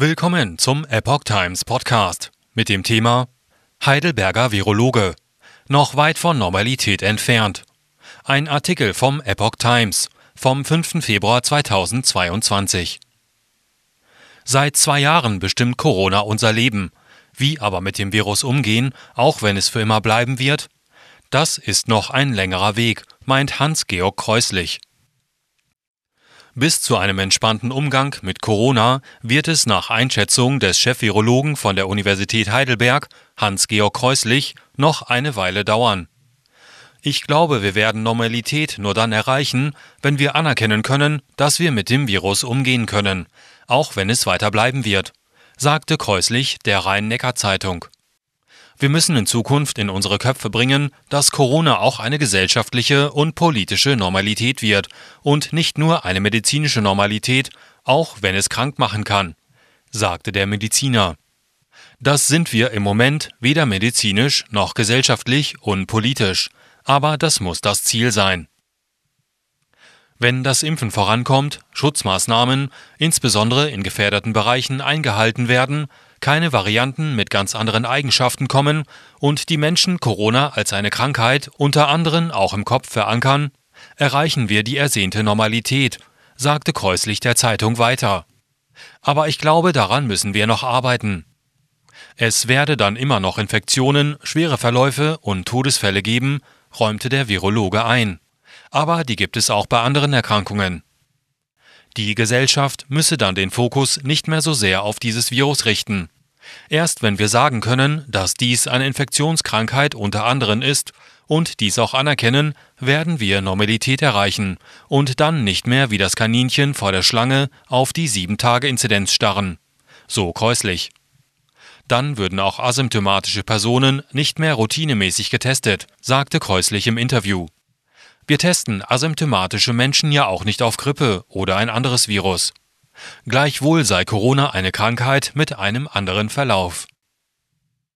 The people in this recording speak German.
Willkommen zum Epoch Times Podcast mit dem Thema Heidelberger Virologe. Noch weit von Normalität entfernt. Ein Artikel vom Epoch Times vom 5. Februar 2022. Seit zwei Jahren bestimmt Corona unser Leben. Wie aber mit dem Virus umgehen, auch wenn es für immer bleiben wird? Das ist noch ein längerer Weg, meint Hans-Georg Kreuslich. Bis zu einem entspannten Umgang mit Corona wird es nach Einschätzung des Chefvirologen von der Universität Heidelberg, Hans-Georg Kreuslich, noch eine Weile dauern. Ich glaube, wir werden Normalität nur dann erreichen, wenn wir anerkennen können, dass wir mit dem Virus umgehen können, auch wenn es weiter bleiben wird, sagte Kreuslich der Rhein-Neckar-Zeitung. Wir müssen in Zukunft in unsere Köpfe bringen, dass Corona auch eine gesellschaftliche und politische Normalität wird und nicht nur eine medizinische Normalität, auch wenn es krank machen kann, sagte der Mediziner. Das sind wir im Moment weder medizinisch noch gesellschaftlich und politisch, aber das muss das Ziel sein. Wenn das Impfen vorankommt, Schutzmaßnahmen, insbesondere in gefährdeten Bereichen, eingehalten werden, keine Varianten mit ganz anderen Eigenschaften kommen und die Menschen Corona als eine Krankheit unter anderem auch im Kopf verankern, erreichen wir die ersehnte Normalität, sagte Kreuslich der Zeitung weiter. Aber ich glaube, daran müssen wir noch arbeiten. Es werde dann immer noch Infektionen, schwere Verläufe und Todesfälle geben, räumte der Virologe ein. Aber die gibt es auch bei anderen Erkrankungen. Die Gesellschaft müsse dann den Fokus nicht mehr so sehr auf dieses Virus richten. Erst wenn wir sagen können, dass dies eine Infektionskrankheit unter anderem ist und dies auch anerkennen, werden wir Normalität erreichen und dann nicht mehr wie das Kaninchen vor der Schlange auf die 7-Tage-Inzidenz starren. So käuslich. Dann würden auch asymptomatische Personen nicht mehr routinemäßig getestet, sagte Käuslich im Interview. Wir testen asymptomatische Menschen ja auch nicht auf Grippe oder ein anderes Virus. Gleichwohl sei Corona eine Krankheit mit einem anderen Verlauf.